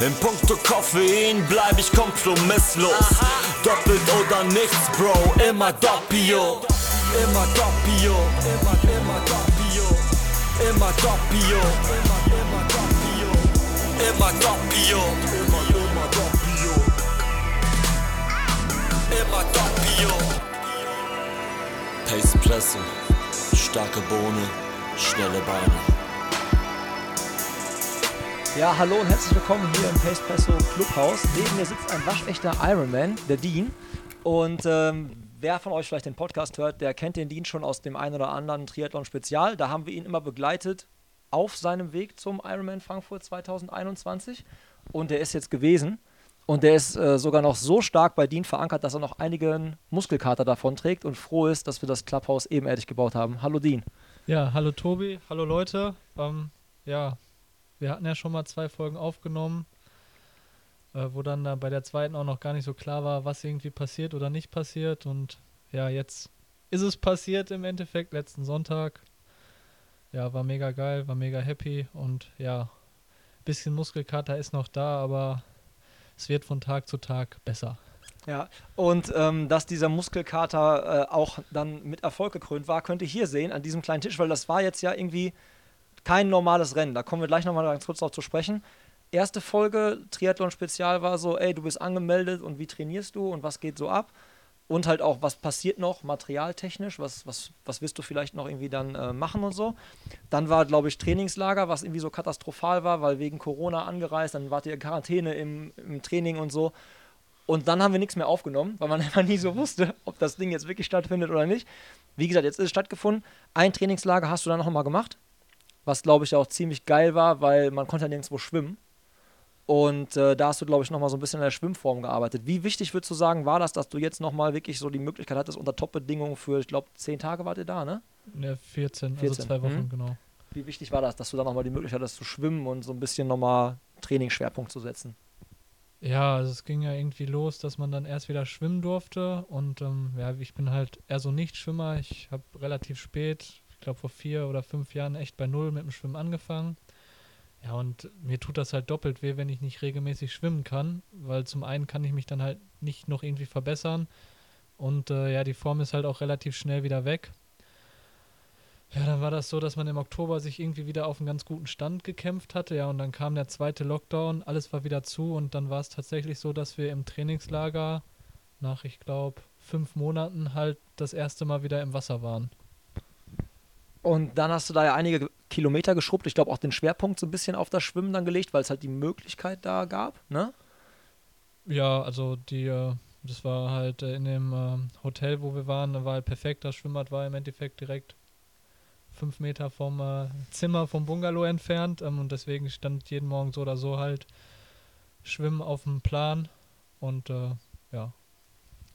In puncto Koffein bleib ich kompromisslos. Doppelt oder nichts, Bro, immer Doppio. Immer Doppio, immer, immer Doppio. Immer Doppio, immer, immer Doppio. Immer Doppio, immer, immer Doppio. Immer Doppio. Pace Presse, starke Bohne, schnelle Beine. Ja, hallo und herzlich willkommen hier im Pace Presso Clubhaus. Neben mir sitzt ein waschechter Ironman, der Dean. Und ähm, wer von euch vielleicht den Podcast hört, der kennt den Dean schon aus dem einen oder anderen Triathlon-Spezial. Da haben wir ihn immer begleitet auf seinem Weg zum Ironman Frankfurt 2021. Und der ist jetzt gewesen. Und der ist äh, sogar noch so stark bei Dean verankert, dass er noch einigen Muskelkater davon trägt und froh ist, dass wir das Clubhaus ebenerdig gebaut haben. Hallo Dean. Ja, hallo Tobi, hallo Leute. Ähm, ja, wir hatten ja schon mal zwei Folgen aufgenommen, äh, wo dann da bei der zweiten auch noch gar nicht so klar war, was irgendwie passiert oder nicht passiert. Und ja, jetzt ist es passiert im Endeffekt, letzten Sonntag. Ja, war mega geil, war mega happy und ja, bisschen Muskelkater ist noch da, aber es wird von Tag zu Tag besser. Ja, und ähm, dass dieser Muskelkater äh, auch dann mit Erfolg gekrönt war, könnt ihr hier sehen an diesem kleinen Tisch, weil das war jetzt ja irgendwie kein normales Rennen. Da kommen wir gleich nochmal ganz kurz darauf zu sprechen. Erste Folge Triathlon-Spezial war so, ey, du bist angemeldet und wie trainierst du und was geht so ab? Und halt auch, was passiert noch materialtechnisch, was, was, was wirst du vielleicht noch irgendwie dann äh, machen und so. Dann war, glaube ich, Trainingslager, was irgendwie so katastrophal war, weil wegen Corona angereist, dann wart ihr in Quarantäne im, im Training und so. Und dann haben wir nichts mehr aufgenommen, weil man einfach nie so wusste, ob das Ding jetzt wirklich stattfindet oder nicht. Wie gesagt, jetzt ist es stattgefunden. Ein Trainingslager hast du dann noch mal gemacht was glaube ich auch ziemlich geil war, weil man konnte ja nirgendwo schwimmen. Und äh, da hast du, glaube ich, nochmal so ein bisschen in der Schwimmform gearbeitet. Wie wichtig würdest du sagen, war das, dass du jetzt nochmal wirklich so die Möglichkeit hattest, unter Top-Bedingungen für, ich glaube, zehn Tage wart ihr da, ne? Ja, 14, 14. also zwei Wochen, Mhm. genau. Wie wichtig war das, dass du da nochmal die Möglichkeit hattest, zu schwimmen und so ein bisschen nochmal Trainingsschwerpunkt zu setzen? Ja, also es ging ja irgendwie los, dass man dann erst wieder schwimmen durfte und ähm, ja, ich bin halt eher so Nichtschwimmer. Ich habe relativ spät, ich glaube vor vier oder fünf Jahren echt bei Null mit dem Schwimmen angefangen. Ja, und mir tut das halt doppelt weh, wenn ich nicht regelmäßig schwimmen kann, weil zum einen kann ich mich dann halt nicht noch irgendwie verbessern und äh, ja, die Form ist halt auch relativ schnell wieder weg. Ja, dann war das so, dass man im Oktober sich irgendwie wieder auf einen ganz guten Stand gekämpft hatte, ja, und dann kam der zweite Lockdown, alles war wieder zu und dann war es tatsächlich so, dass wir im Trainingslager nach, ich glaube, fünf Monaten halt das erste Mal wieder im Wasser waren. Und dann hast du da ja einige Kilometer geschrubbt. Ich glaube auch den Schwerpunkt so ein bisschen auf das Schwimmen dann gelegt, weil es halt die Möglichkeit da gab, ne? Ja, also die, äh, das war halt äh, in dem äh, Hotel, wo wir waren, da war halt perfekt. Das Schwimmbad war im Endeffekt direkt fünf Meter vom Zimmer vom Bungalow entfernt ähm, und deswegen stand jeden Morgen so oder so halt Schwimmen auf dem Plan und ja.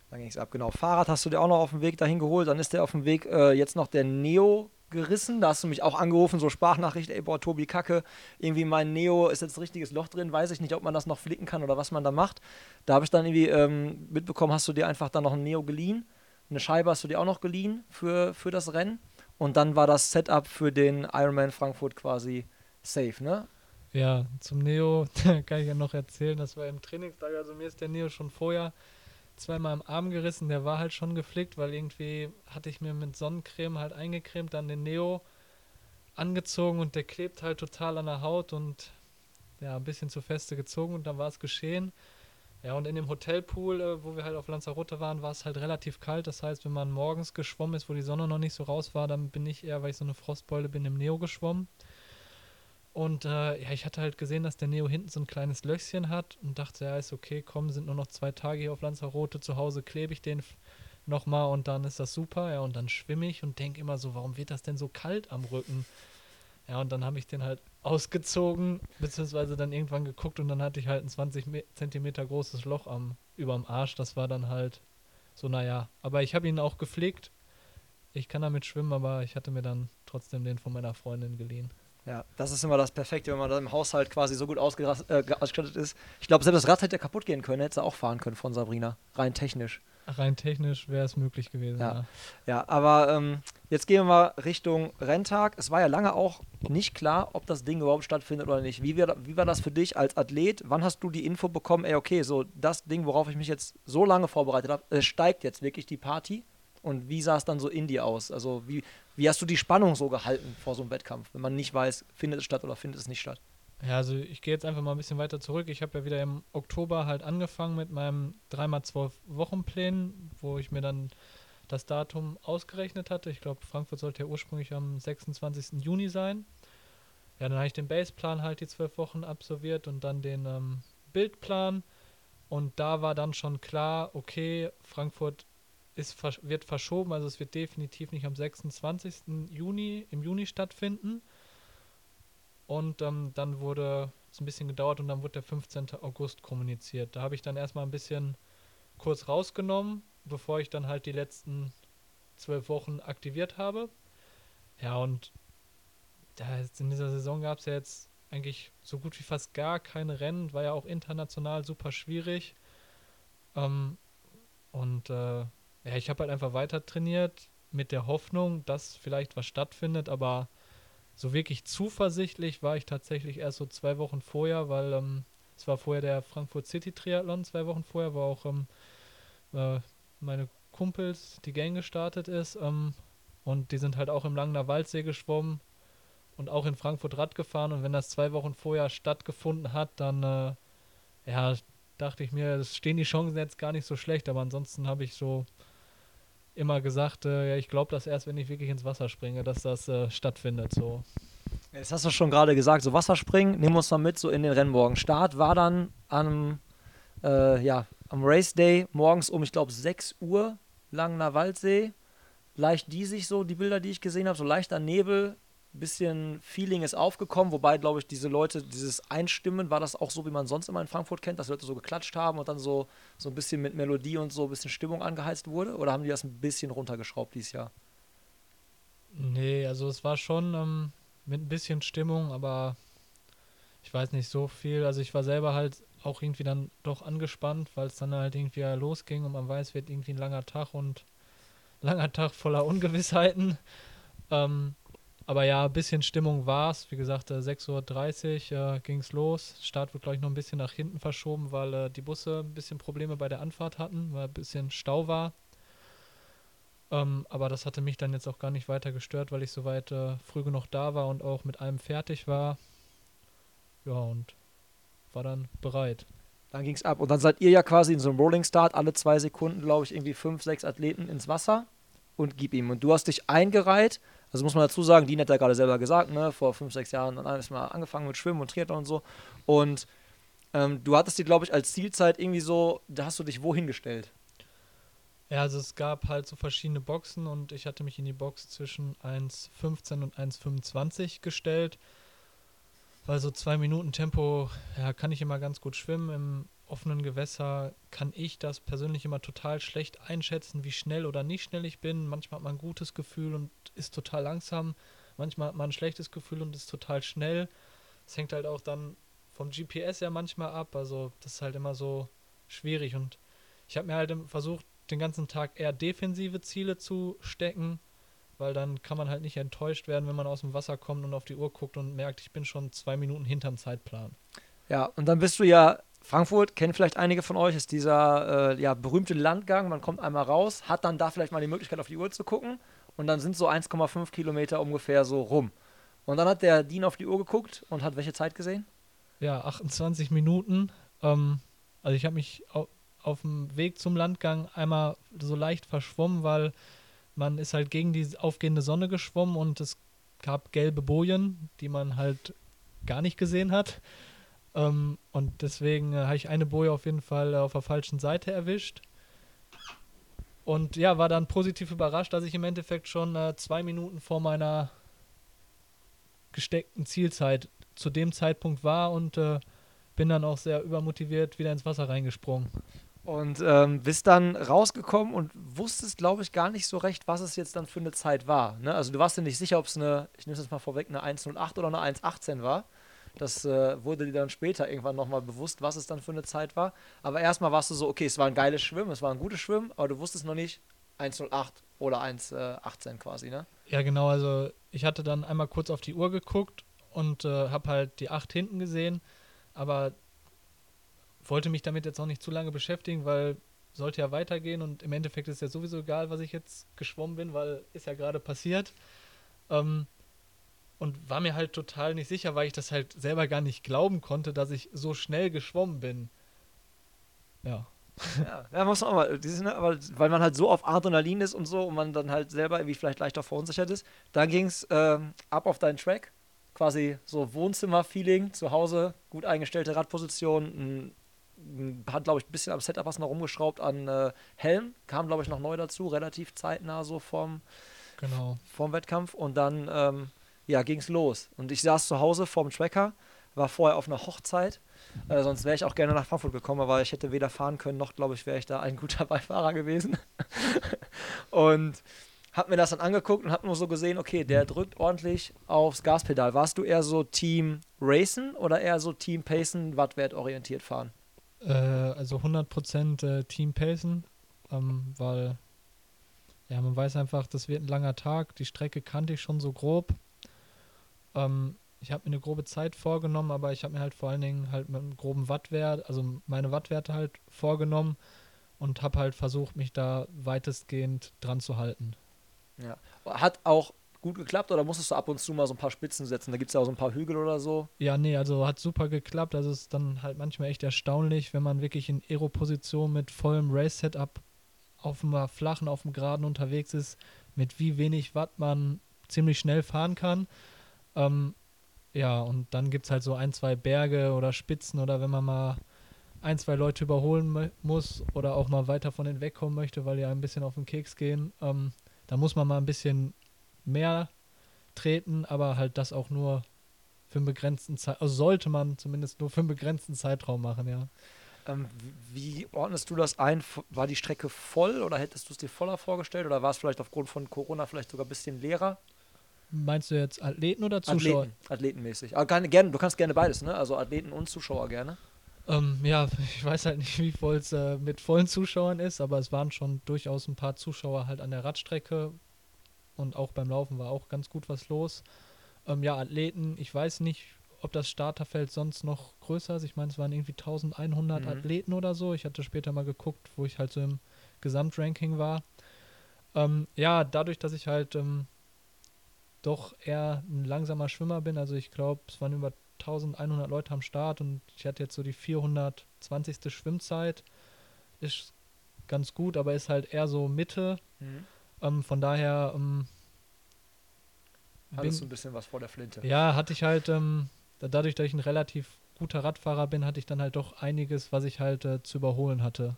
Dann ging es ab, genau. Fahrrad hast du dir auch noch auf dem Weg dahin geholt. Dann ist der auf dem Weg äh, jetzt noch der Neo gerissen. Da hast du mich auch angerufen, so Sprachnachricht, ey, boah, Tobi, Kacke, irgendwie mein Neo ist jetzt ein richtiges Loch drin, weiß ich nicht, ob man das noch flicken kann oder was man da macht. Da habe ich dann irgendwie ähm, mitbekommen, hast du dir einfach dann noch ein Neo geliehen. Eine Scheibe hast du dir auch noch geliehen für, für das Rennen. Und dann war das Setup für den Ironman Frankfurt quasi safe, ne? Ja, zum Neo kann ich ja noch erzählen, das war im Trainingslager, also mir ist der Neo schon vorher zweimal am Arm gerissen, der war halt schon geflickt, weil irgendwie hatte ich mir mit Sonnencreme halt eingecremt, dann den Neo angezogen und der klebt halt total an der Haut und ja, ein bisschen zu feste gezogen und dann war es geschehen. Ja, und in dem Hotelpool, äh, wo wir halt auf Lanzarote waren, war es halt relativ kalt. Das heißt, wenn man morgens geschwommen ist, wo die Sonne noch nicht so raus war, dann bin ich eher, weil ich so eine Frostbeule bin, im Neo geschwommen. Und äh, ja, ich hatte halt gesehen, dass der Neo hinten so ein kleines Löchchen hat und dachte, ja, ist okay, komm, sind nur noch zwei Tage hier auf Lanzarote, zu Hause klebe ich den nochmal und dann ist das super. Ja, und dann schwimme ich und denke immer so, warum wird das denn so kalt am Rücken? Ja, und dann habe ich den halt ausgezogen, beziehungsweise dann irgendwann geguckt und dann hatte ich halt ein 20 Me Zentimeter großes Loch am, überm Arsch. Das war dann halt so, naja. Aber ich habe ihn auch gepflegt. Ich kann damit schwimmen, aber ich hatte mir dann trotzdem den von meiner Freundin geliehen. Ja, das ist immer das Perfekte, wenn man da im Haushalt quasi so gut äh, ausgestattet ist. Ich glaube, selbst das Rad hätte kaputt gehen können, hätte sie auch fahren können von Sabrina. Rein technisch. Rein technisch wäre es möglich gewesen. Ja. Ja. Ja, aber ähm, jetzt gehen wir mal Richtung Renntag. Es war ja lange auch nicht klar, ob das Ding überhaupt stattfindet oder nicht. Wie, wir, wie war das für dich als Athlet? Wann hast du die Info bekommen, ey, okay, so das Ding, worauf ich mich jetzt so lange vorbereitet habe, es steigt jetzt wirklich die Party? Und wie sah es dann so in dir aus? Also wie, wie hast du die Spannung so gehalten vor so einem Wettkampf, wenn man nicht weiß, findet es statt oder findet es nicht statt? Ja, also ich gehe jetzt einfach mal ein bisschen weiter zurück. Ich habe ja wieder im Oktober halt angefangen mit meinem 3x12 Wochenplänen, wo ich mir dann das Datum ausgerechnet hatte. Ich glaube, Frankfurt sollte ja ursprünglich am 26. Juni sein. Ja, dann habe ich den Baseplan halt die zwölf Wochen absolviert und dann den ähm, Bildplan. Und da war dann schon klar, okay, Frankfurt ist, wird verschoben, also es wird definitiv nicht am 26. Juni im Juni stattfinden. Und ähm, dann wurde es ein bisschen gedauert und dann wurde der 15. August kommuniziert. Da habe ich dann erstmal ein bisschen kurz rausgenommen, bevor ich dann halt die letzten zwölf Wochen aktiviert habe. Ja, und in dieser Saison gab es ja jetzt eigentlich so gut wie fast gar keine Rennen, war ja auch international super schwierig. Ähm, und äh, ja, ich habe halt einfach weiter trainiert mit der Hoffnung, dass vielleicht was stattfindet, aber so wirklich zuversichtlich war ich tatsächlich erst so zwei Wochen vorher, weil ähm, es war vorher der Frankfurt City Triathlon, zwei Wochen vorher, wo auch ähm, äh, meine Kumpels, die Gang gestartet ist. Ähm, und die sind halt auch im Langener Waldsee geschwommen und auch in Frankfurt Rad gefahren. Und wenn das zwei Wochen vorher stattgefunden hat, dann äh, ja, dachte ich mir, es stehen die Chancen jetzt gar nicht so schlecht. Aber ansonsten habe ich so immer gesagt, äh, ja, ich glaube das erst, wenn ich wirklich ins Wasser springe, dass das äh, stattfindet. So. Jetzt hast du schon gerade gesagt, so Wasserspringen, nimm uns mal mit so in den Rennmorgen. Start war dann am, äh, ja, am Race Day morgens um, ich glaube, 6 Uhr, Langener Waldsee. Leicht diesig so, die Bilder, die ich gesehen habe, so leichter Nebel, bisschen Feeling ist aufgekommen, wobei, glaube ich, diese Leute, dieses Einstimmen, war das auch so, wie man sonst immer in Frankfurt kennt, dass Leute so geklatscht haben und dann so, so ein bisschen mit Melodie und so ein bisschen Stimmung angeheizt wurde? Oder haben die das ein bisschen runtergeschraubt dieses Jahr? Nee, also es war schon ähm, mit ein bisschen Stimmung, aber ich weiß nicht so viel. Also ich war selber halt auch irgendwie dann doch angespannt, weil es dann halt irgendwie losging und man weiß, wird irgendwie ein langer Tag und langer Tag voller Ungewissheiten. Ähm, aber ja, ein bisschen Stimmung war es. Wie gesagt, äh, 6.30 Uhr äh, ging es los. Start wird, glaube ich, noch ein bisschen nach hinten verschoben, weil äh, die Busse ein bisschen Probleme bei der Anfahrt hatten, weil ein bisschen Stau war. Ähm, aber das hatte mich dann jetzt auch gar nicht weiter gestört, weil ich soweit äh, früh genug da war und auch mit allem fertig war. Ja, und war dann bereit. Dann ging es ab. Und dann seid ihr ja quasi in so einem Rolling Start, alle zwei Sekunden, glaube ich, irgendwie fünf, sechs Athleten ins Wasser und gib ihm. Und du hast dich eingereiht. Also muss man dazu sagen, Dean hat ja gerade selber gesagt, ne, vor fünf, sechs Jahren dann mal angefangen mit Schwimmen und Triathlon und so. Und ähm, du hattest dir, glaube ich, als Zielzeit irgendwie so, da hast du dich wohin gestellt? Ja, also es gab halt so verschiedene Boxen und ich hatte mich in die Box zwischen 1,15 und 1,25 gestellt. Weil so zwei Minuten Tempo, ja, kann ich immer ganz gut schwimmen. Im offenen Gewässer kann ich das persönlich immer total schlecht einschätzen, wie schnell oder nicht schnell ich bin. Manchmal hat man ein gutes Gefühl und ist total langsam. Manchmal hat man ein schlechtes Gefühl und ist total schnell. Es hängt halt auch dann vom GPS ja manchmal ab. Also das ist halt immer so schwierig. Und ich habe mir halt versucht, den ganzen Tag eher defensive Ziele zu stecken, weil dann kann man halt nicht enttäuscht werden, wenn man aus dem Wasser kommt und auf die Uhr guckt und merkt, ich bin schon zwei Minuten hinterm Zeitplan. Ja, und dann bist du ja, Frankfurt, kennen vielleicht einige von euch, ist dieser äh, ja, berühmte Landgang. Man kommt einmal raus, hat dann da vielleicht mal die Möglichkeit, auf die Uhr zu gucken. Und dann sind so 1,5 Kilometer ungefähr so rum. Und dann hat der Dean auf die Uhr geguckt und hat welche Zeit gesehen? Ja, 28 Minuten. Ähm, also ich habe mich au auf dem Weg zum Landgang einmal so leicht verschwommen, weil man ist halt gegen die aufgehende Sonne geschwommen und es gab gelbe Bojen, die man halt gar nicht gesehen hat. Ähm, und deswegen äh, habe ich eine Boje auf jeden Fall äh, auf der falschen Seite erwischt. Und ja, war dann positiv überrascht, dass ich im Endeffekt schon äh, zwei Minuten vor meiner gesteckten Zielzeit zu dem Zeitpunkt war und äh, bin dann auch sehr übermotiviert wieder ins Wasser reingesprungen. Und ähm, bist dann rausgekommen und wusstest, glaube ich, gar nicht so recht, was es jetzt dann für eine Zeit war. Ne? Also du warst dir nicht sicher, ob es eine, ich nehme es jetzt mal vorweg, eine 1,08 oder eine 1,18 war. Das äh, wurde dir dann später irgendwann nochmal bewusst, was es dann für eine Zeit war. Aber erstmal warst du so, okay, es war ein geiles Schwimmen, es war ein gutes Schwimmen, aber du wusstest noch nicht 1,08 oder 1,18 quasi, ne? Ja, genau. Also ich hatte dann einmal kurz auf die Uhr geguckt und äh, habe halt die 8 hinten gesehen, aber wollte mich damit jetzt auch nicht zu lange beschäftigen, weil sollte ja weitergehen und im Endeffekt ist ja sowieso egal, was ich jetzt geschwommen bin, weil ist ja gerade passiert. Ähm, und war mir halt total nicht sicher, weil ich das halt selber gar nicht glauben konnte, dass ich so schnell geschwommen bin. Ja. Ja, ja muss man auch mal, dieses, ne, aber weil man halt so auf Adrenalin ist und so und man dann halt selber irgendwie vielleicht leichter verunsichert ist. Dann ging es ähm, ab auf deinen Track, quasi so Wohnzimmer-Feeling, zu Hause, gut eingestellte Radposition, hat glaube ich ein bisschen am Setup was noch rumgeschraubt an äh, Helm, kam glaube ich noch neu dazu, relativ zeitnah so vorm, genau. vorm Wettkampf und dann ähm, ja, ging es los. Und ich saß zu Hause vorm Tracker, war vorher auf einer Hochzeit. Äh, sonst wäre ich auch gerne nach Frankfurt gekommen, aber ich hätte weder fahren können, noch, glaube ich, wäre ich da ein guter Beifahrer gewesen. und hab mir das dann angeguckt und hab nur so gesehen, okay, der drückt ordentlich aufs Gaspedal. Warst du eher so Team Racen oder eher so Team Pacen, Wattwert orientiert fahren? Äh, also 100% äh, Team Pacen, ähm, weil ja, man weiß einfach, das wird ein langer Tag. Die Strecke kannte ich schon so grob. Ähm, ich habe mir eine grobe Zeit vorgenommen, aber ich habe mir halt vor allen Dingen halt mit einem groben Wattwert, also meine Wattwerte halt vorgenommen und habe halt versucht, mich da weitestgehend dran zu halten. Ja. Hat auch gut geklappt oder musstest du ab und zu mal so ein paar Spitzen setzen? Da gibt es ja auch so ein paar Hügel oder so. Ja, nee, also hat super geklappt. Also ist dann halt manchmal echt erstaunlich, wenn man wirklich in Aero-Position mit vollem Race-Setup auf dem flachen, auf dem Geraden unterwegs ist, mit wie wenig Watt man ziemlich schnell fahren kann. Ähm, ja, und dann gibt es halt so ein, zwei Berge oder Spitzen oder wenn man mal ein, zwei Leute überholen muss oder auch mal weiter von denen wegkommen möchte, weil die ein bisschen auf den Keks gehen, ähm, da muss man mal ein bisschen mehr treten, aber halt das auch nur für einen begrenzten Zeitraum, also sollte man zumindest nur für einen begrenzten Zeitraum machen, ja. Ähm, wie ordnest du das ein? War die Strecke voll oder hättest du es dir voller vorgestellt oder war es vielleicht aufgrund von Corona vielleicht sogar ein bisschen leerer? Meinst du jetzt Athleten oder Zuschauer? Athleten, athletenmäßig. Aber gerne, gerne, du kannst gerne beides, ne? Also Athleten und Zuschauer gerne. Ähm, ja, ich weiß halt nicht, wie voll es äh, mit vollen Zuschauern ist, aber es waren schon durchaus ein paar Zuschauer halt an der Radstrecke und auch beim Laufen war auch ganz gut was los. Ähm, ja, Athleten, ich weiß nicht, ob das Starterfeld sonst noch größer ist. Ich meine, es waren irgendwie 1100 mhm. Athleten oder so. Ich hatte später mal geguckt, wo ich halt so im Gesamtranking war. Ähm, ja, dadurch, dass ich halt ähm, doch eher ein langsamer Schwimmer bin. Also ich glaube, es waren über 1100 Leute am Start und ich hatte jetzt so die 420. Schwimmzeit. Ist ganz gut, aber ist halt eher so Mitte. Mhm. Ähm, von daher. Ähm, Hattest du ein bisschen was vor der Flinte? Ja, hatte ich halt, ähm, dadurch, dass ich ein relativ guter Radfahrer bin, hatte ich dann halt doch einiges, was ich halt äh, zu überholen hatte.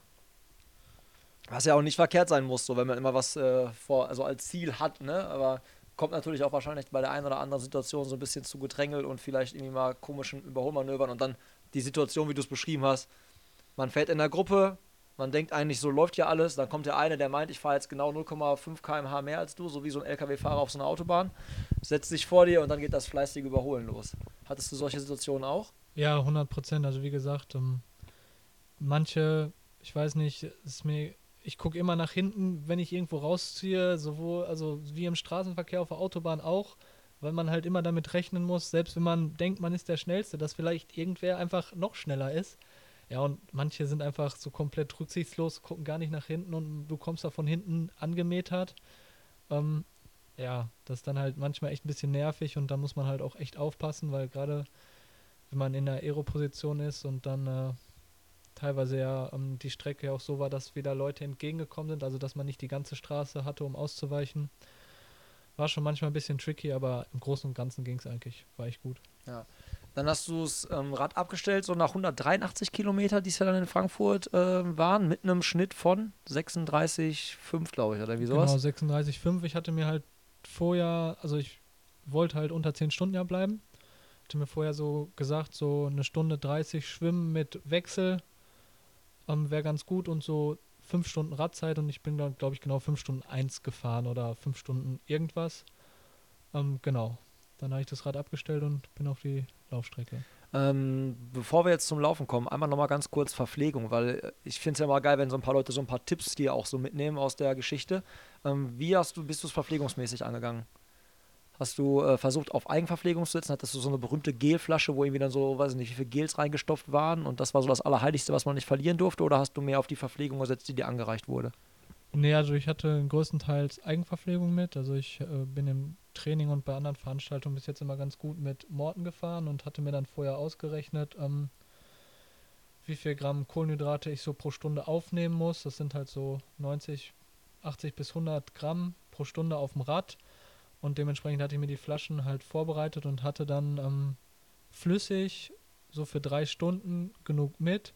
Was ja auch nicht verkehrt sein muss, so wenn man immer was äh, vor, also als Ziel hat, ne? Aber kommt natürlich auch wahrscheinlich bei der einen oder anderen Situation so ein bisschen zu gedrängelt und vielleicht irgendwie mal komischen Überholmanövern und dann die Situation, wie du es beschrieben hast. Man fährt in der Gruppe, man denkt eigentlich, so läuft ja alles, dann kommt der eine, der meint, ich fahre jetzt genau 0,5 km/h mehr als du, so wie so ein LKW-Fahrer auf so einer Autobahn, setzt sich vor dir und dann geht das fleißige Überholen los. Hattest du solche Situationen auch? Ja, 100 Prozent. Also wie gesagt, ähm, manche, ich weiß nicht, ist mir ich gucke immer nach hinten, wenn ich irgendwo rausziehe, sowohl, also wie im Straßenverkehr auf der Autobahn auch, weil man halt immer damit rechnen muss, selbst wenn man denkt, man ist der Schnellste, dass vielleicht irgendwer einfach noch schneller ist. Ja, und manche sind einfach so komplett rücksichtslos, gucken gar nicht nach hinten und du kommst da von hinten angemetert. Ähm, ja, das ist dann halt manchmal echt ein bisschen nervig und da muss man halt auch echt aufpassen, weil gerade wenn man in der Aero-Position ist und dann äh, teilweise ja ähm, die Strecke auch so war, dass wieder Leute entgegengekommen sind, also dass man nicht die ganze Straße hatte, um auszuweichen. War schon manchmal ein bisschen tricky, aber im Großen und Ganzen ging es eigentlich, war echt gut. Ja. Dann hast du das ähm, Rad abgestellt, so nach 183 Kilometer, die es ja dann in Frankfurt äh, waren, mit einem Schnitt von 36,5, glaube ich, oder wie sowas? Genau, 36,5. Ich hatte mir halt vorher, also ich wollte halt unter 10 Stunden ja bleiben. Hatte mir vorher so gesagt, so eine Stunde 30 Schwimmen mit Wechsel ähm, wäre ganz gut und so fünf Stunden Radzeit und ich bin dann, glaube ich, genau fünf Stunden eins gefahren oder fünf Stunden irgendwas. Ähm, genau. dann habe ich das Rad abgestellt und bin auf die Laufstrecke. Ähm, bevor wir jetzt zum Laufen kommen, einmal nochmal ganz kurz Verpflegung, weil äh, ich finde es ja immer geil, wenn so ein paar Leute so ein paar Tipps hier auch so mitnehmen aus der Geschichte. Ähm, wie hast du, bist du es verpflegungsmäßig angegangen? Hast du äh, versucht, auf Eigenverpflegung zu setzen? Hattest du so eine berühmte Gelflasche, wo irgendwie dann so, weiß ich nicht, wie viele Gels reingestopft waren und das war so das Allerheiligste, was man nicht verlieren durfte? Oder hast du mehr auf die Verpflegung gesetzt, die dir angereicht wurde? Nee, also ich hatte größtenteils Eigenverpflegung mit. Also ich äh, bin im Training und bei anderen Veranstaltungen bis jetzt immer ganz gut mit Morten gefahren und hatte mir dann vorher ausgerechnet, ähm, wie viel Gramm Kohlenhydrate ich so pro Stunde aufnehmen muss. Das sind halt so 90, 80 bis 100 Gramm pro Stunde auf dem Rad. Und dementsprechend hatte ich mir die Flaschen halt vorbereitet und hatte dann ähm, flüssig so für drei Stunden genug mit.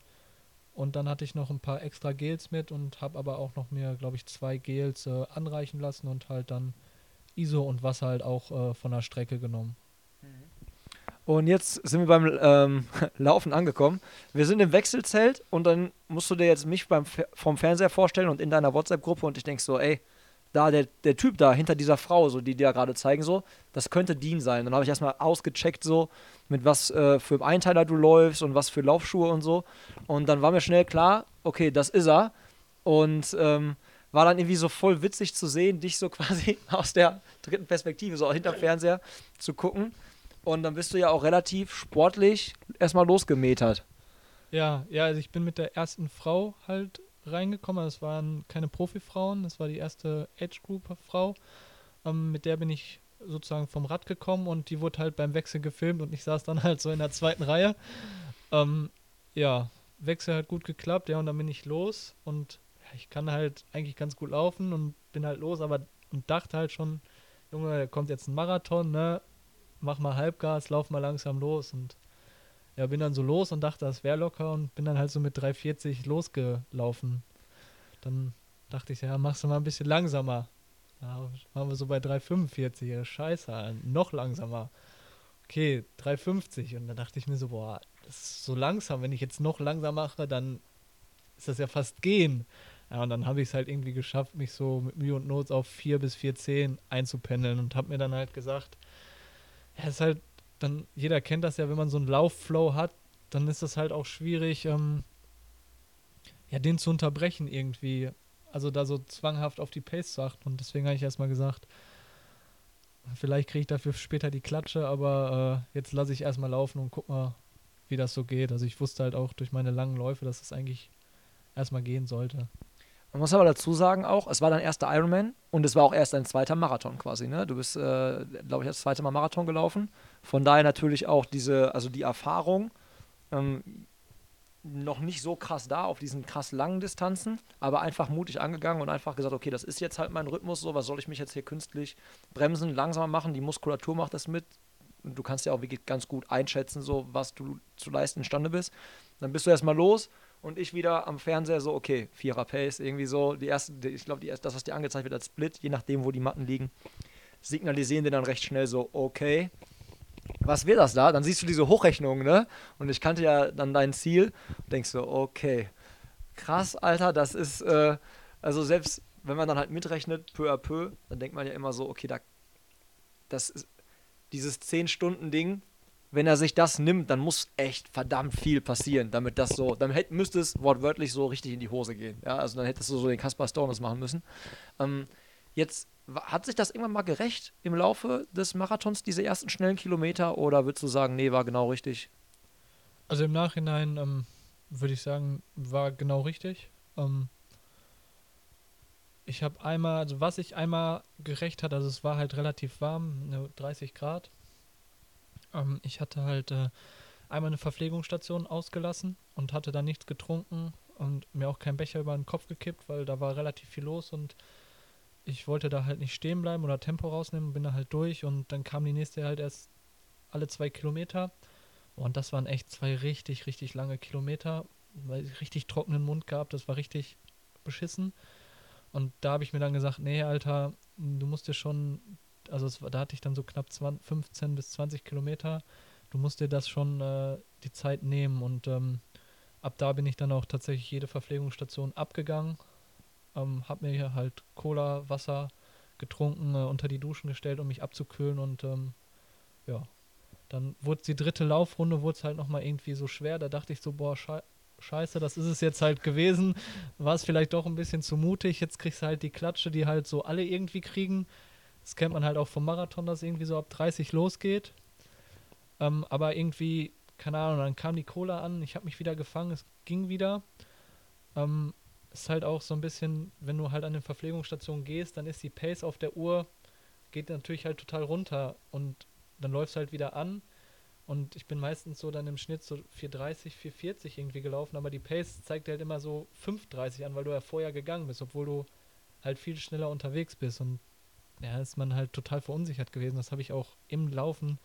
Und dann hatte ich noch ein paar extra Gels mit und habe aber auch noch mir, glaube ich, zwei Gels äh, anreichen lassen und halt dann ISO und Wasser halt auch äh, von der Strecke genommen. Und jetzt sind wir beim ähm, Laufen angekommen. Wir sind im Wechselzelt und dann musst du dir jetzt mich beim, vom Fernseher vorstellen und in deiner WhatsApp-Gruppe und ich denke so, ey, da der, der Typ da hinter dieser Frau, so die dir gerade zeigen, so, das könnte Dean sein. Dann habe ich erstmal ausgecheckt, so, mit was äh, für Einteiler du läufst und was für Laufschuhe und so. Und dann war mir schnell klar, okay, das ist er. Und ähm, war dann irgendwie so voll witzig zu sehen, dich so quasi aus der dritten Perspektive, so hinterm Fernseher zu gucken. Und dann bist du ja auch relativ sportlich erstmal losgemetert. Ja, ja, also ich bin mit der ersten Frau halt reingekommen. Das waren keine Profifrauen, das war die erste Age Group Frau. Ähm, mit der bin ich sozusagen vom Rad gekommen und die wurde halt beim Wechsel gefilmt und ich saß dann halt so in der zweiten Reihe. Ähm, ja, Wechsel hat gut geklappt, ja, und dann bin ich los und ja, ich kann halt eigentlich ganz gut laufen und bin halt los, aber und dachte halt schon, Junge, da kommt jetzt ein Marathon, ne? Mach mal Halbgas, lauf mal langsam los und ja, bin dann so los und dachte, das wäre locker und bin dann halt so mit 3,40 losgelaufen. Dann dachte ich, ja, machst du mal ein bisschen langsamer. Ja, waren wir so bei 3,45. Ja, scheiße, noch langsamer. Okay, 3,50. Und dann dachte ich mir so, boah, das ist so langsam. Wenn ich jetzt noch langsamer mache, dann ist das ja fast gehen. Ja, und dann habe ich es halt irgendwie geschafft, mich so mit Mühe und Not auf 4 bis 4,10 einzupendeln und habe mir dann halt gesagt, ja, ist halt dann, jeder kennt das ja, wenn man so einen Laufflow hat, dann ist das halt auch schwierig, ähm, ja, den zu unterbrechen irgendwie. Also da so zwanghaft auf die Pace zu achten. Und deswegen habe ich erstmal gesagt, vielleicht kriege ich dafür später die Klatsche, aber äh, jetzt lasse ich erstmal laufen und guck mal, wie das so geht. Also ich wusste halt auch durch meine langen Läufe, dass es eigentlich erstmal gehen sollte. Man muss aber dazu sagen auch, es war dein erster Ironman und es war auch erst dein zweiter Marathon quasi, ne? Du bist, äh, glaube ich, das zweite Mal Marathon gelaufen. Von daher natürlich auch diese, also die Erfahrung ähm, noch nicht so krass da auf diesen krass langen Distanzen, aber einfach mutig angegangen und einfach gesagt, okay, das ist jetzt halt mein Rhythmus, so, was soll ich mich jetzt hier künstlich bremsen, langsamer machen, die Muskulatur macht das mit. Du kannst ja auch wirklich ganz gut einschätzen, so was du zu leisten imstande bist. Dann bist du erstmal los und ich wieder am Fernseher so, okay, Vierer Pace, irgendwie so, die erste, ich glaube, das, was dir angezeigt wird als Split, je nachdem, wo die Matten liegen, signalisieren dir dann recht schnell so, okay, was wird das da? Dann siehst du diese Hochrechnung, ne? Und ich kannte ja dann dein Ziel und denkst so, okay, krass, Alter, das ist, äh, also selbst wenn man dann halt mitrechnet, peu à peu, dann denkt man ja immer so, okay, da, das ist, dieses 10-Stunden-Ding, wenn er sich das nimmt, dann muss echt verdammt viel passieren, damit das so, dann hätte, müsste es wortwörtlich so richtig in die Hose gehen. Ja, also dann hättest du so den Kaspar Stones machen müssen. Ähm, jetzt hat sich das irgendwann mal gerecht im Laufe des Marathons, diese ersten schnellen Kilometer, oder würdest du sagen, nee, war genau richtig? Also im Nachhinein ähm, würde ich sagen, war genau richtig. Ähm, ich habe einmal, also was ich einmal gerecht hat, also es war halt relativ warm, 30 Grad ähm, ich hatte halt äh, einmal eine Verpflegungsstation ausgelassen und hatte dann nichts getrunken und mir auch keinen Becher über den Kopf gekippt, weil da war relativ viel los und ich wollte da halt nicht stehen bleiben oder Tempo rausnehmen, bin da halt durch und dann kam die nächste halt erst alle zwei Kilometer und das waren echt zwei richtig, richtig lange Kilometer, weil ich richtig trockenen Mund gehabt, das war richtig beschissen. Und da habe ich mir dann gesagt, nee, Alter, du musst dir schon also es, da hatte ich dann so knapp 20, 15 bis 20 Kilometer. Du musst dir das schon äh, die Zeit nehmen und ähm, ab da bin ich dann auch tatsächlich jede Verpflegungsstation abgegangen, ähm, habe mir hier halt Cola, Wasser getrunken, äh, unter die Duschen gestellt, um mich abzukühlen und ähm, ja, dann wurde die dritte Laufrunde, wurde es halt nochmal irgendwie so schwer. Da dachte ich so, boah, schei scheiße, das ist es jetzt halt gewesen. War es vielleicht doch ein bisschen zu mutig. Jetzt kriegst du halt die Klatsche, die halt so alle irgendwie kriegen. Das kennt man halt auch vom Marathon, dass irgendwie so ab 30 losgeht. Ähm, aber irgendwie, keine Ahnung, dann kam die Cola an, ich habe mich wieder gefangen, es ging wieder. Ähm, ist halt auch so ein bisschen, wenn du halt an den Verpflegungsstationen gehst, dann ist die Pace auf der Uhr, geht natürlich halt total runter und dann läufst du halt wieder an. Und ich bin meistens so dann im Schnitt so 4,30, 4,40 irgendwie gelaufen, aber die Pace zeigt halt immer so 5,30 an, weil du ja vorher gegangen bist, obwohl du halt viel schneller unterwegs bist. Und ja, ist man halt total verunsichert gewesen. Das habe ich auch im Laufen,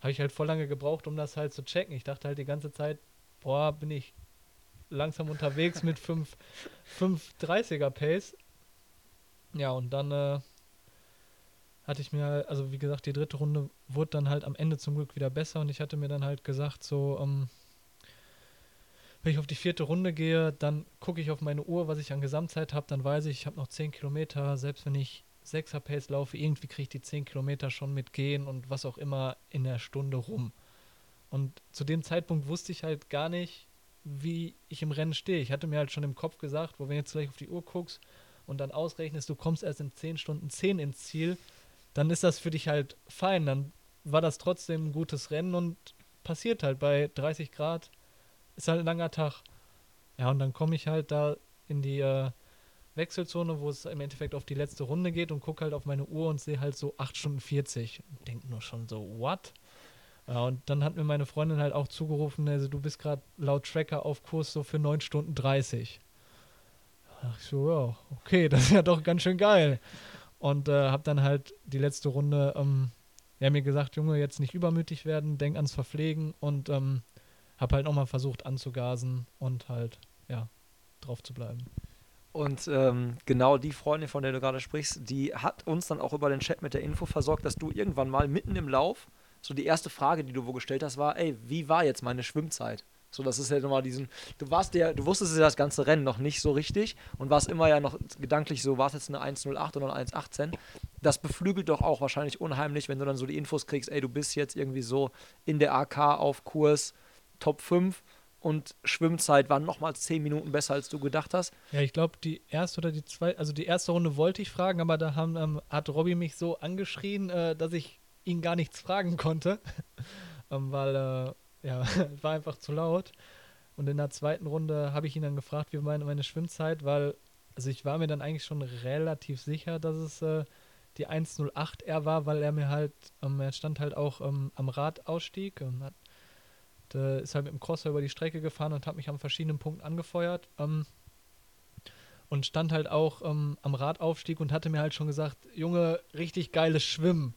habe ich halt voll lange gebraucht, um das halt zu checken. Ich dachte halt die ganze Zeit, boah, bin ich langsam unterwegs mit 5, 5,30er Pace. Ja, und dann äh, hatte ich mir, also wie gesagt, die dritte Runde wurde dann halt am Ende zum Glück wieder besser und ich hatte mir dann halt gesagt, so, ähm, wenn ich auf die vierte Runde gehe, dann gucke ich auf meine Uhr, was ich an Gesamtzeit habe, dann weiß ich, ich habe noch 10 Kilometer, selbst wenn ich 6er Pace laufe, irgendwie kriege ich die 10 Kilometer schon mit Gehen und was auch immer in der Stunde rum. Und zu dem Zeitpunkt wusste ich halt gar nicht, wie ich im Rennen stehe. Ich hatte mir halt schon im Kopf gesagt, wo wenn jetzt gleich auf die Uhr guckst und dann ausrechnest, du kommst erst in 10 Stunden 10 ins Ziel, dann ist das für dich halt fein. Dann war das trotzdem ein gutes Rennen und passiert halt bei 30 Grad. Ist halt ein langer Tag. Ja, und dann komme ich halt da in die äh, Wechselzone, wo es im Endeffekt auf die letzte Runde geht und gucke halt auf meine Uhr und sehe halt so 8 Stunden 40. Und denke nur schon so, what? Ja, und dann hat mir meine Freundin halt auch zugerufen, also du bist gerade laut Tracker auf Kurs so für 9 Stunden 30. Da dachte ich so, ja, okay, das ist ja doch ganz schön geil. Und äh, habe dann halt die letzte Runde, ähm, ja, mir gesagt, Junge, jetzt nicht übermütig werden, denk ans Verpflegen und ähm, habe halt nochmal versucht anzugasen und halt, ja, drauf zu bleiben. Und ähm, genau die Freundin, von der du gerade sprichst, die hat uns dann auch über den Chat mit der Info versorgt, dass du irgendwann mal mitten im Lauf, so die erste Frage, die du wo gestellt hast, war, ey, wie war jetzt meine Schwimmzeit? So, das ist ja nochmal diesen, du warst ja, du wusstest ja das ganze Rennen noch nicht so richtig und warst immer ja noch gedanklich so, war es jetzt eine 1.08 oder eine 1.18? Das beflügelt doch auch wahrscheinlich unheimlich, wenn du dann so die Infos kriegst, ey, du bist jetzt irgendwie so in der AK auf Kurs Top 5 und Schwimmzeit war nochmal 10 Minuten besser, als du gedacht hast. Ja, ich glaube, die erste oder die zweite, also die erste Runde wollte ich fragen, aber da haben, ähm, hat Robby mich so angeschrien, äh, dass ich ihn gar nichts fragen konnte, ähm, weil äh, ja, war einfach zu laut. Und in der zweiten Runde habe ich ihn dann gefragt, wie meine, meine Schwimmzeit, weil, also ich war mir dann eigentlich schon relativ sicher, dass es äh, die 1.08 er war, weil er mir halt, ähm, er stand halt auch ähm, am Radausstieg und hat, äh, ist halt mit dem Crosser über die Strecke gefahren und hat mich an verschiedenen Punkten angefeuert. Ähm, und stand halt auch ähm, am Radaufstieg und hatte mir halt schon gesagt, Junge, richtig geiles Schwimmen.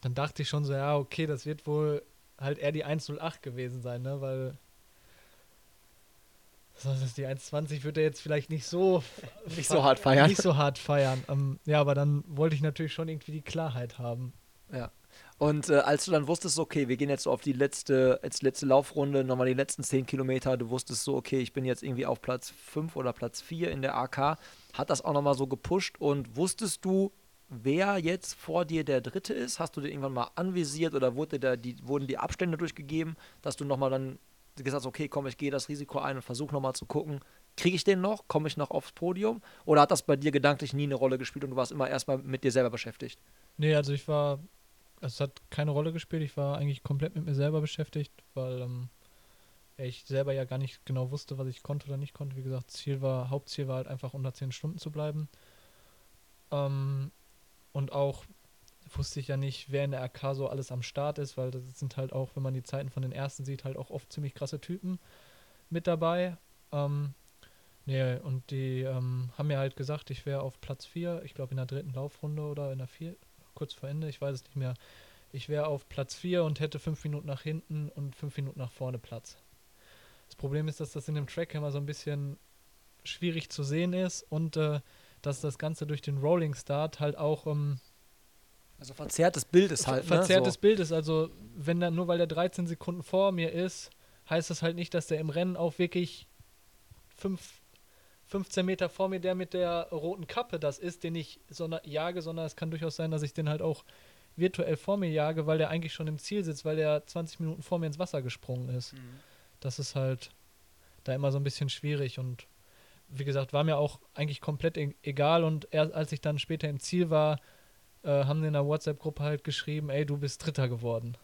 Dann dachte ich schon so, ja, okay, das wird wohl halt eher die 108 gewesen sein, ne? Weil das ist die 120 würde er jetzt vielleicht nicht so nicht so hart feiern. Nicht so hart feiern. Ähm, ja, aber dann wollte ich natürlich schon irgendwie die Klarheit haben. Ja. Und äh, als du dann wusstest, okay, wir gehen jetzt so auf die letzte, jetzt letzte Laufrunde, nochmal die letzten 10 Kilometer, du wusstest so, okay, ich bin jetzt irgendwie auf Platz 5 oder Platz 4 in der AK, hat das auch nochmal so gepusht und wusstest du, wer jetzt vor dir der Dritte ist? Hast du den irgendwann mal anvisiert oder wurde da die, wurden die Abstände durchgegeben, dass du nochmal dann gesagt hast, okay, komm, ich gehe das Risiko ein und versuche nochmal zu gucken, kriege ich den noch? Komme ich noch aufs Podium? Oder hat das bei dir gedanklich nie eine Rolle gespielt und du warst immer erstmal mit dir selber beschäftigt? Nee, also ich war, es hat keine Rolle gespielt, ich war eigentlich komplett mit mir selber beschäftigt, weil ähm, ich selber ja gar nicht genau wusste, was ich konnte oder nicht konnte. Wie gesagt, Ziel war, Hauptziel war halt einfach unter 10 Stunden zu bleiben. Ähm, und auch wusste ich ja nicht, wer in der RK so alles am Start ist, weil das sind halt auch, wenn man die Zeiten von den ersten sieht, halt auch oft ziemlich krasse Typen mit dabei. Ähm, nee, und die ähm, haben mir halt gesagt, ich wäre auf Platz 4, ich glaube in der dritten Laufrunde oder in der 4, kurz vor Ende, ich weiß es nicht mehr. Ich wäre auf Platz 4 und hätte 5 Minuten nach hinten und 5 Minuten nach vorne Platz. Das Problem ist, dass das in dem Track immer so ein bisschen schwierig zu sehen ist und äh, dass das Ganze durch den Rolling Start halt auch ähm, also verzerrtes Bild ist halt. Ver verzerrtes ne? so. Bild ist also, wenn dann nur weil der 13 Sekunden vor mir ist, heißt das halt nicht, dass der im Rennen auch wirklich fünf, 15 Meter vor mir der mit der roten Kappe das ist, den ich sondern, jage, sondern es kann durchaus sein, dass ich den halt auch virtuell vor mir jage, weil der eigentlich schon im Ziel sitzt, weil der 20 Minuten vor mir ins Wasser gesprungen ist. Das ist halt da immer so ein bisschen schwierig und wie gesagt, war mir auch eigentlich komplett e egal und erst als ich dann später im Ziel war, äh, haben in der WhatsApp-Gruppe halt geschrieben, ey, du bist Dritter geworden.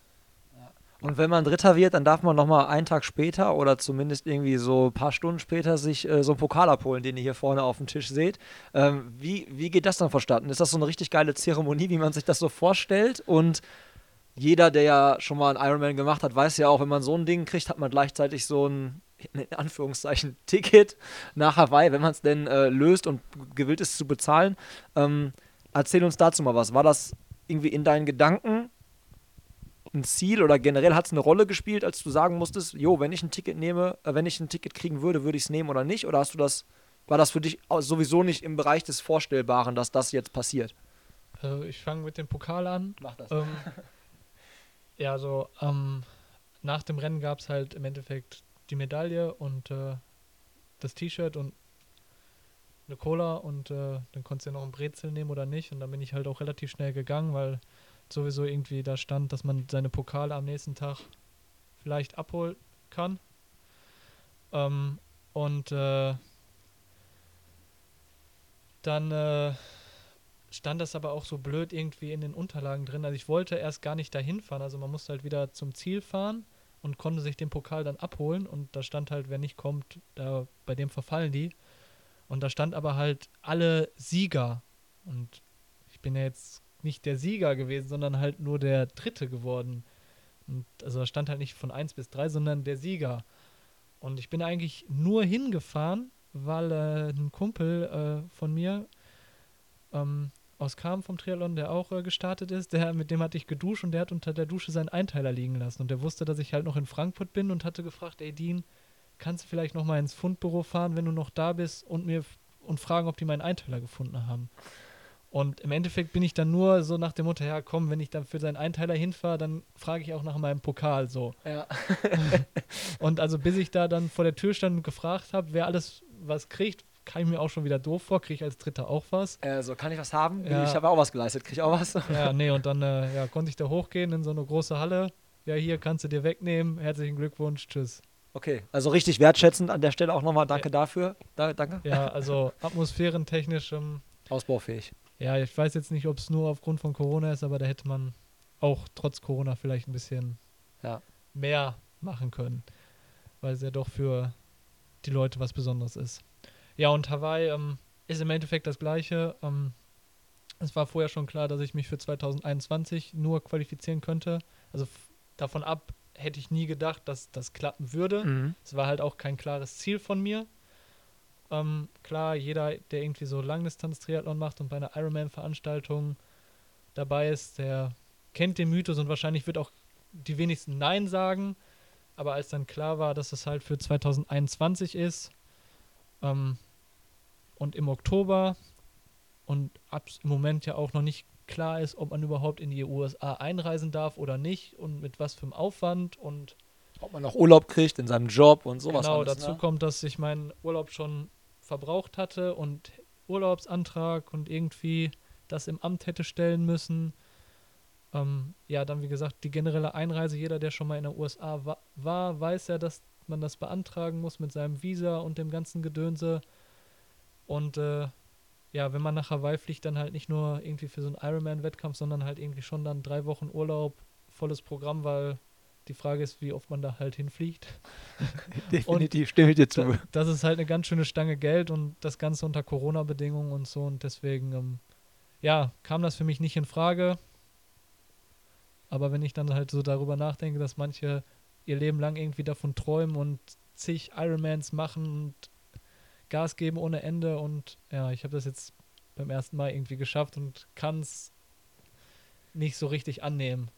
Und wenn man Dritter wird, dann darf man nochmal einen Tag später oder zumindest irgendwie so ein paar Stunden später sich äh, so einen Pokal abholen, den ihr hier vorne auf dem Tisch seht. Ähm, wie, wie geht das dann vonstatten? Ist das so eine richtig geile Zeremonie, wie man sich das so vorstellt? Und jeder, der ja schon mal einen Ironman gemacht hat, weiß ja auch, wenn man so ein Ding kriegt, hat man gleichzeitig so ein, in Anführungszeichen, Ticket nach Hawaii, wenn man es denn äh, löst und gewillt ist zu bezahlen. Ähm, erzähl uns dazu mal was. War das irgendwie in deinen Gedanken ein Ziel oder generell hat es eine Rolle gespielt, als du sagen musstest, jo, wenn ich ein Ticket nehme, äh, wenn ich ein Ticket kriegen würde, würde ich es nehmen oder nicht? Oder hast du das, war das für dich sowieso nicht im Bereich des Vorstellbaren, dass das jetzt passiert? Also ich fange mit dem Pokal an. Mach das. Ähm, ja, so ähm, nach dem Rennen gab es halt im Endeffekt die Medaille und äh, das T-Shirt und eine Cola und äh, dann konntest du ja noch ein Brezel nehmen oder nicht. Und dann bin ich halt auch relativ schnell gegangen, weil sowieso irgendwie da stand, dass man seine Pokale am nächsten Tag vielleicht abholen kann. Ähm, und äh, dann äh, stand das aber auch so blöd irgendwie in den Unterlagen drin. Also ich wollte erst gar nicht dahin fahren. Also man musste halt wieder zum Ziel fahren und konnte sich den Pokal dann abholen. Und da stand halt, wer nicht kommt, da bei dem verfallen die. Und da stand aber halt alle Sieger. Und ich bin ja jetzt nicht der Sieger gewesen, sondern halt nur der Dritte geworden. Und also da stand halt nicht von 1 bis 3, sondern der Sieger. Und ich bin eigentlich nur hingefahren, weil äh, ein Kumpel äh, von mir ähm, aus Kam vom Triathlon, der auch äh, gestartet ist, der, mit dem hatte ich geduscht und der hat unter der Dusche seinen Einteiler liegen lassen. Und der wusste, dass ich halt noch in Frankfurt bin und hatte gefragt, ey Dean, kannst du vielleicht noch mal ins Fundbüro fahren, wenn du noch da bist und mir und fragen, ob die meinen Einteiler gefunden haben. Und im Endeffekt bin ich dann nur so nach dem Motto, ja komm, wenn ich dann für seinen Einteiler hinfahre, dann frage ich auch nach meinem Pokal so. Ja. und also bis ich da dann vor der Tür stand und gefragt habe, wer alles was kriegt, kam ich mir auch schon wieder doof vor, kriege ich als Dritter auch was. Also kann ich was haben? Ja. Ich habe auch was geleistet, kriege ich auch was? Ja, nee, und dann äh, ja, konnte ich da hochgehen in so eine große Halle. Ja, hier kannst du dir wegnehmen. Herzlichen Glückwunsch, tschüss. Okay, also richtig wertschätzend an der Stelle auch nochmal danke Ja. dafür. Da, danke. Ja, also atmosphärentechnisch ähm, Ausbaufähig. Ja, ich weiß jetzt nicht, ob es nur aufgrund von Corona ist, aber da hätte man auch trotz Corona vielleicht ein bisschen Ja. mehr machen können, weil es ja doch für die Leute was Besonderes ist. Ja, und Hawaii ähm, ist im Endeffekt das Gleiche. Ähm, es war vorher schon klar, dass ich mich für 2021 nur qualifizieren könnte. Also davon ab hätte ich nie gedacht, dass das klappen würde. Mhm. Es war halt auch kein klares Ziel von mir. Ähm, klar, jeder, der irgendwie so Langdistanz-Triathlon macht und bei einer Ironman-Veranstaltung dabei ist, der kennt den Mythos und wahrscheinlich wird auch die wenigsten Nein sagen. Aber als dann klar war, dass es halt für 2021 ist ähm, und im Oktober und ab im Moment ja auch noch nicht klar ist, ob man überhaupt in die USA einreisen darf oder nicht und mit was für einem Aufwand und Ob man noch Urlaub kriegt in seinem Job und sowas. genau, alles, dazu ne? kommt, dass ich meinen Urlaub schon verbraucht hatte und Urlaubsantrag und irgendwie das im Amt hätte stellen müssen. Ähm, ja, dann wie gesagt, die generelle Einreise, jeder, der schon mal in den USA wa war, weiß ja, dass man das beantragen muss mit seinem Visa und dem ganzen Gedönse. Und äh, ja, wenn man nach Hawaii fliegt, dann halt nicht nur irgendwie für so einen Ironman-Wettkampf, sondern halt irgendwie schon dann drei Wochen Urlaub, volles Programm, weil die Frage ist, wie oft man da halt hinfliegt. Definitiv, stimme ich dir zu. Da, das ist halt eine ganz schöne Stange Geld und das Ganze unter Corona-Bedingungen und so. Und deswegen, ähm, ja, kam das für mich nicht in Frage. Aber wenn ich dann halt so darüber nachdenke, dass manche ihr Leben lang irgendwie davon träumen und zig Ironmans machen und Gas geben ohne Ende und ja, ich habe das jetzt beim ersten Mal irgendwie geschafft und kann es nicht so richtig annehmen.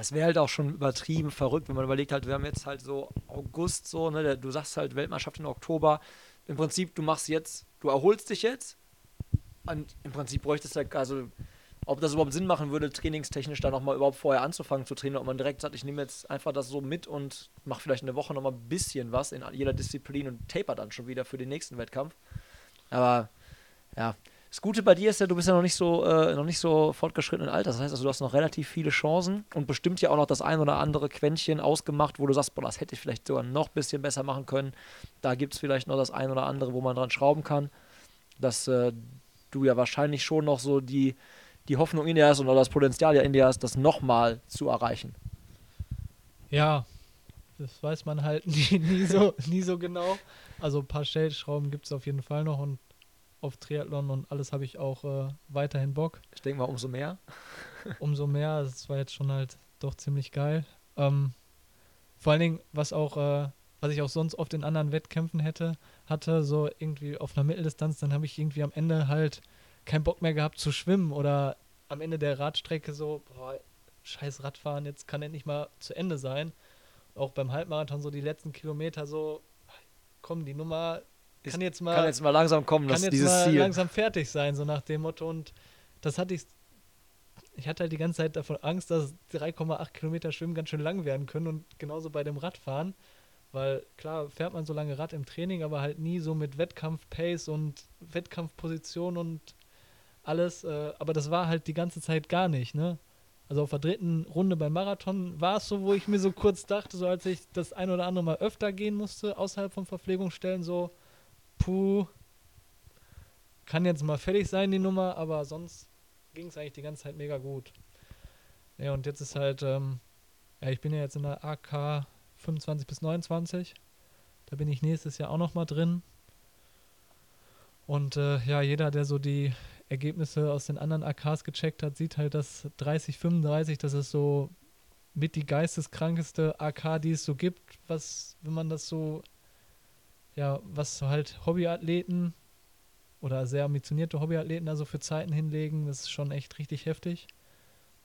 Es wäre halt auch schon übertrieben verrückt, wenn man überlegt halt, wir haben jetzt halt so August so, ne, du sagst halt Weltmeisterschaft im Oktober. Im Prinzip, du machst jetzt, du erholst dich jetzt und im Prinzip bräuchtest du halt, also ob das überhaupt Sinn machen würde, trainingstechnisch da nochmal überhaupt vorher anzufangen zu trainieren, ob man direkt sagt, ich nehme jetzt einfach das so mit und mache vielleicht eine Woche nochmal ein bisschen was in jeder Disziplin und taper dann schon wieder für den nächsten Wettkampf. Aber ja, Das Gute bei dir ist ja, du bist ja noch nicht so, äh, noch nicht so fortgeschrittenen Alter. Das heißt also, du hast noch relativ viele Chancen und bestimmt ja auch noch das ein oder andere Quäntchen ausgemacht, wo du sagst, boah, das hätte ich vielleicht sogar noch ein bisschen besser machen können. Da gibt es vielleicht noch das ein oder andere, wo man dran schrauben kann. Dass äh, du ja wahrscheinlich schon noch so die, die Hoffnung in dir hast und auch das Potenzial ja in dir hast, das nochmal zu erreichen. Ja, das weiß man halt nie, nie, so, nie so genau. Also ein paar Stellschrauben gibt es auf jeden Fall noch und auf Triathlon und alles habe ich auch äh, weiterhin Bock. Ich denke mal, umso mehr. umso mehr. Es war jetzt schon halt doch ziemlich geil. Ähm, vor allen Dingen, was auch, äh, was ich auch sonst oft in anderen Wettkämpfen hätte, hatte, so irgendwie auf einer Mitteldistanz, dann habe ich irgendwie am Ende halt keinen Bock mehr gehabt zu schwimmen oder am Ende der Radstrecke so, boah, scheiß Radfahren, jetzt kann endlich mal zu Ende sein. Auch beim Halbmarathon so die letzten Kilometer so, komm, die Nummer kann jetzt mal, kann jetzt mal langsam kommen, kann dass jetzt mal Ziel. langsam fertig sein, so nach dem Motto. Und das hatte ich, ich hatte halt die ganze Zeit davon Angst, dass 3,8 Kilometer Schwimmen ganz schön lang werden können und genauso bei dem Radfahren. Weil klar fährt man so lange Rad im Training, aber halt nie so mit Wettkampf-Pace und Wettkampfposition und alles. Äh, aber das war halt die ganze Zeit gar nicht, ne? Also auf der dritten Runde beim Marathon war es so, wo ich mir so kurz dachte, so als ich das ein oder andere Mal öfter gehen musste, außerhalb von Verpflegungsstellen, so, puh, kann jetzt mal fertig sein, die Nummer, aber sonst ging es eigentlich die ganze Zeit mega gut. Ja, und jetzt ist halt, ähm, ja, ich bin ja jetzt in der AK 25 bis 29. Da bin ich nächstes Jahr auch noch mal drin. Und äh, ja, jeder, der so die Ergebnisse aus den anderen AKs gecheckt hat, sieht halt, dass 30, 35, das ist so mit die geisteskrankeste AK, die es so gibt, was, wenn man das so, ja, was halt Hobbyathleten oder sehr ambitionierte Hobbyathleten also für Zeiten hinlegen, das ist schon echt richtig heftig.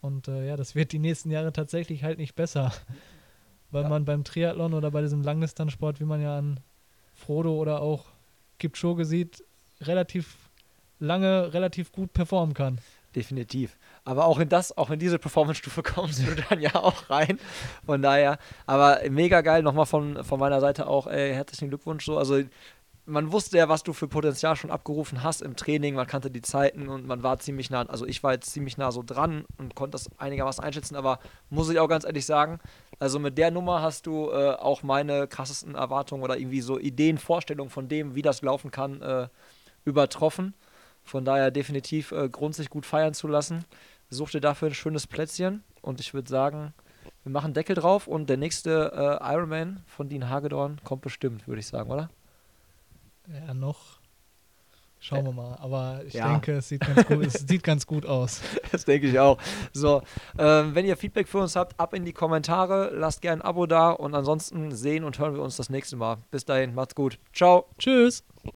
Und äh, ja, das wird die nächsten Jahre tatsächlich halt nicht besser. Weil Ja. man beim Triathlon oder bei diesem Langdistanzsport, wie man ja an Frodo oder auch Kipchoge sieht, relativ lange relativ gut performen kann. Definitiv. Aber auch in das, auch in diese Performance-Stufe kommst du dann ja auch rein. Von daher, aber mega geil, nochmal von, von meiner Seite auch, ey, herzlichen Glückwunsch so. Also man wusste ja, was du für Potenzial schon abgerufen hast im Training, man kannte die Zeiten und man war ziemlich nah, also ich war jetzt ziemlich nah so dran und konnte das einigermaßen einschätzen, aber muss ich auch ganz ehrlich sagen, also mit der Nummer hast du äh, auch meine krassesten Erwartungen oder irgendwie so Ideen, Vorstellungen von dem, wie das laufen kann, äh, übertroffen. Von daher definitiv äh, Grund, sich gut feiern zu lassen. Such dir dafür ein schönes Plätzchen und ich würde sagen, wir machen Deckel drauf und der nächste äh, Ironman von Dean Hagedorn kommt bestimmt, würde ich sagen, oder? Ja, noch. Schauen wir mal. Aber ich Ja. denke, es sieht ganz gut, es sieht ganz gut aus. Das denke ich auch. So, ähm, wenn ihr Feedback für uns habt, ab in die Kommentare, lasst gerne ein Abo da und ansonsten sehen und hören wir uns das nächste Mal. Bis dahin, macht's gut. Ciao. Tschüss.